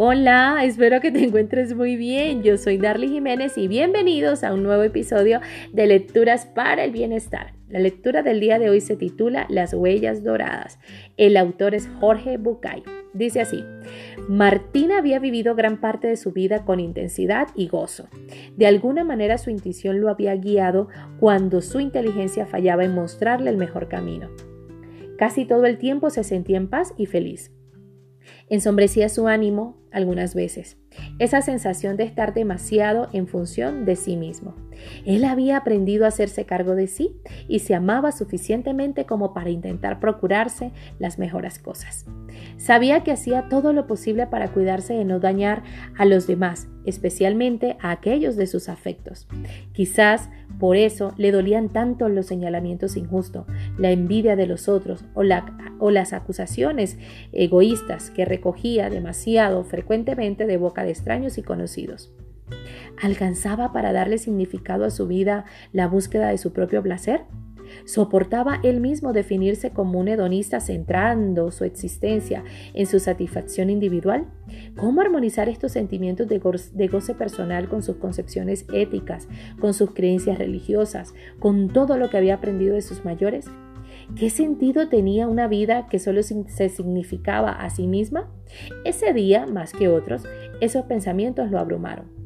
Hola, espero que te encuentres muy bien. Yo soy Darly Jiménez y bienvenidos a un nuevo episodio de Lecturas para el Bienestar. La lectura del día de hoy se titula Las huellas doradas. El autor es Jorge Bucay. Dice así, Martín había vivido gran parte de su vida con intensidad y gozo. De alguna manera su intuición lo había guiado cuando su inteligencia fallaba en mostrarle el mejor camino. Casi todo el tiempo se sentía en paz y feliz. Ensombrecía su ánimo algunas veces, esa sensación de estar demasiado en función de sí mismo. Él había aprendido a hacerse cargo de sí y se amaba suficientemente como para intentar procurarse las mejores cosas. Sabía que hacía todo lo posible para cuidarse de no dañar a los demás, especialmente a aquellos de sus afectos. Quizás por eso le dolían tanto los señalamientos injustos, la envidia de los otros o, o las acusaciones egoístas que recogía demasiado frecuentemente de boca de extraños y conocidos. ¿Alcanzaba para darle significado a su vida la búsqueda de su propio placer? ¿Soportaba él mismo definirse como un hedonista centrando su existencia en su satisfacción individual? ¿Cómo armonizar estos sentimientos de, goce personal con sus concepciones éticas, con sus creencias religiosas, con todo lo que había aprendido de sus mayores? ¿Qué sentido tenía una vida que solo se significaba a sí misma? Ese día, más que otros, esos pensamientos lo abrumaron.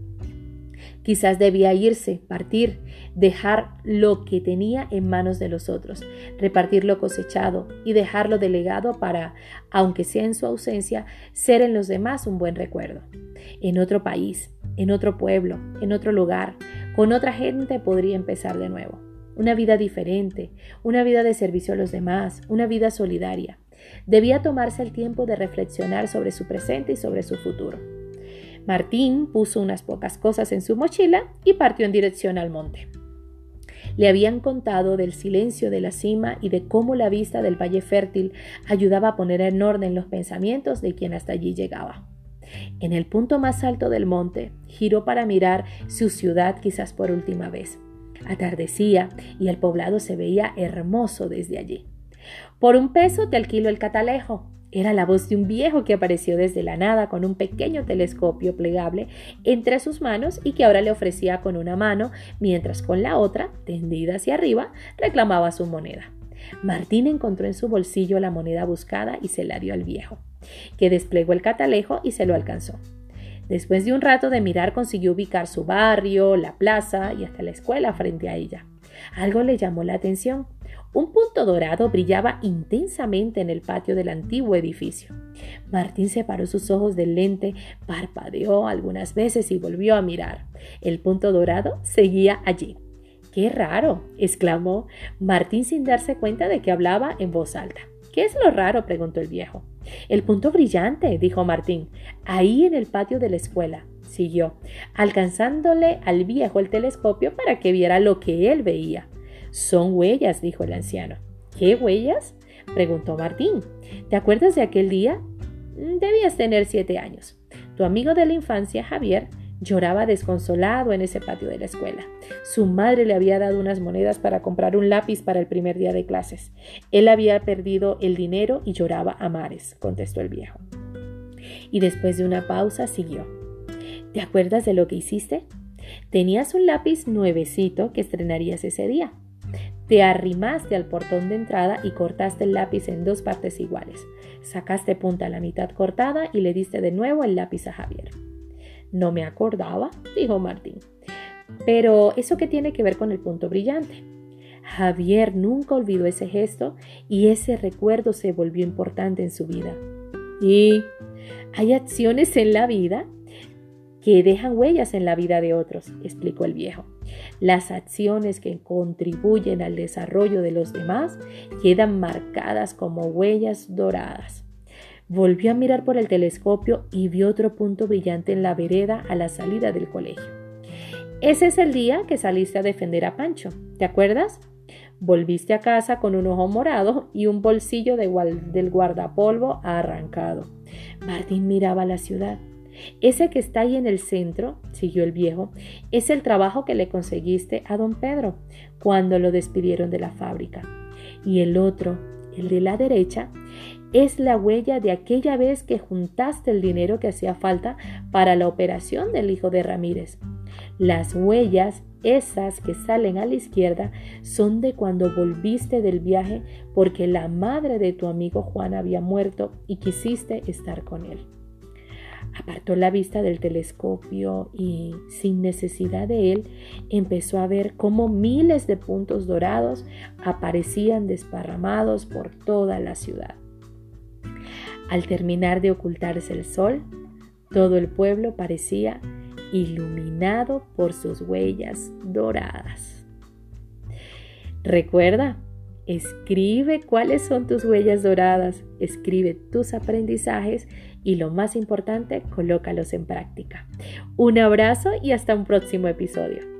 Quizás debía irse, partir, dejar lo que tenía en manos de los otros, repartir lo cosechado y dejarlo delegado para, aunque sea en su ausencia, ser en los demás un buen recuerdo. En otro país, en otro pueblo, en otro lugar, con otra gente podría empezar de nuevo. Una vida diferente, una vida de servicio a los demás, una vida solidaria. Debía tomarse el tiempo de reflexionar sobre su presente y sobre su futuro. Martín puso unas pocas cosas en su mochila y partió en dirección al monte. Le habían contado del silencio de la cima y de cómo la vista del valle fértil ayudaba a poner en orden los pensamientos de quien hasta allí llegaba. En el punto más alto del monte, giró para mirar su ciudad quizás por última vez. Atardecía y el poblado se veía hermoso desde allí. Por un peso te alquilo el catalejo, era la voz de un viejo que apareció desde la nada con un pequeño telescopio plegable entre sus manos y que ahora le ofrecía con una mano, mientras con la otra, tendida hacia arriba, reclamaba su moneda. Martín encontró en su bolsillo la moneda buscada y se la dio al viejo, que desplegó el catalejo y se lo alcanzó. Después de un rato de mirar consiguió ubicar su barrio, la plaza y hasta la escuela frente a ella. Algo le llamó la atención. Un punto dorado brillaba intensamente en el patio del antiguo edificio. Martín separó sus ojos del lente, parpadeó algunas veces y volvió a mirar. El punto dorado seguía allí. ¡Qué raro! exclamó Martín sin darse cuenta de que hablaba en voz alta. ¿Qué es lo raro? preguntó el viejo. El punto brillante, dijo Martín, ahí en el patio de la escuela. Siguió, alcanzándole al viejo el telescopio para que viera lo que él veía. Son huellas, dijo el anciano. ¿Qué huellas? preguntó Martín. ¿Te acuerdas de aquel día? Debías tener siete años. Tu amigo de la infancia, Javier, lloraba desconsolado en ese patio de la escuela. Su madre le había dado unas monedas para comprar un lápiz para el primer día de clases. Él había perdido el dinero y lloraba a mares, contestó el viejo. Y después de una pausa siguió. ¿Te acuerdas de lo que hiciste? Tenías un lápiz nuevecito que estrenarías ese día. Te arrimaste al portón de entrada y cortaste el lápiz en dos partes iguales. Sacaste punta a la mitad cortada y le diste de nuevo el lápiz a Javier. No me acordaba, dijo Martín. Pero ¿eso qué tiene que ver con el punto brillante? Javier nunca olvidó ese gesto y ese recuerdo se volvió importante en su vida. Y hay acciones en la vida que dejan huellas en la vida de otros, explicó el viejo. Las acciones que contribuyen al desarrollo de los demás quedan marcadas como huellas doradas. Volvió a mirar por el telescopio y vio otro punto brillante en la vereda a la salida del colegio. Ese es el día que saliste a defender a Pancho, ¿te acuerdas? Volviste a casa con un ojo morado y un bolsillo del guardapolvo arrancado. Martín miraba la ciudad. Ese que está ahí en el centro, siguió el viejo, es el trabajo que le conseguiste a don Pedro cuando lo despidieron de la fábrica. Y el otro, el de la derecha, es la huella de aquella vez que juntaste el dinero que hacía falta para la operación del hijo de Ramírez. Las huellas, esas que salen a la izquierda, son de cuando volviste del viaje porque la madre de tu amigo Juan había muerto y quisiste estar con él. Apartó la vista del telescopio y, sin necesidad de él, empezó a ver cómo miles de puntos dorados aparecían desparramados por toda la ciudad. Al terminar de ocultarse el sol, todo el pueblo parecía iluminado por sus huellas doradas. Recuerda, escribe cuáles son tus huellas doradas, escribe tus aprendizajes y lo más importante, colócalos en práctica. Un abrazo y hasta un próximo episodio.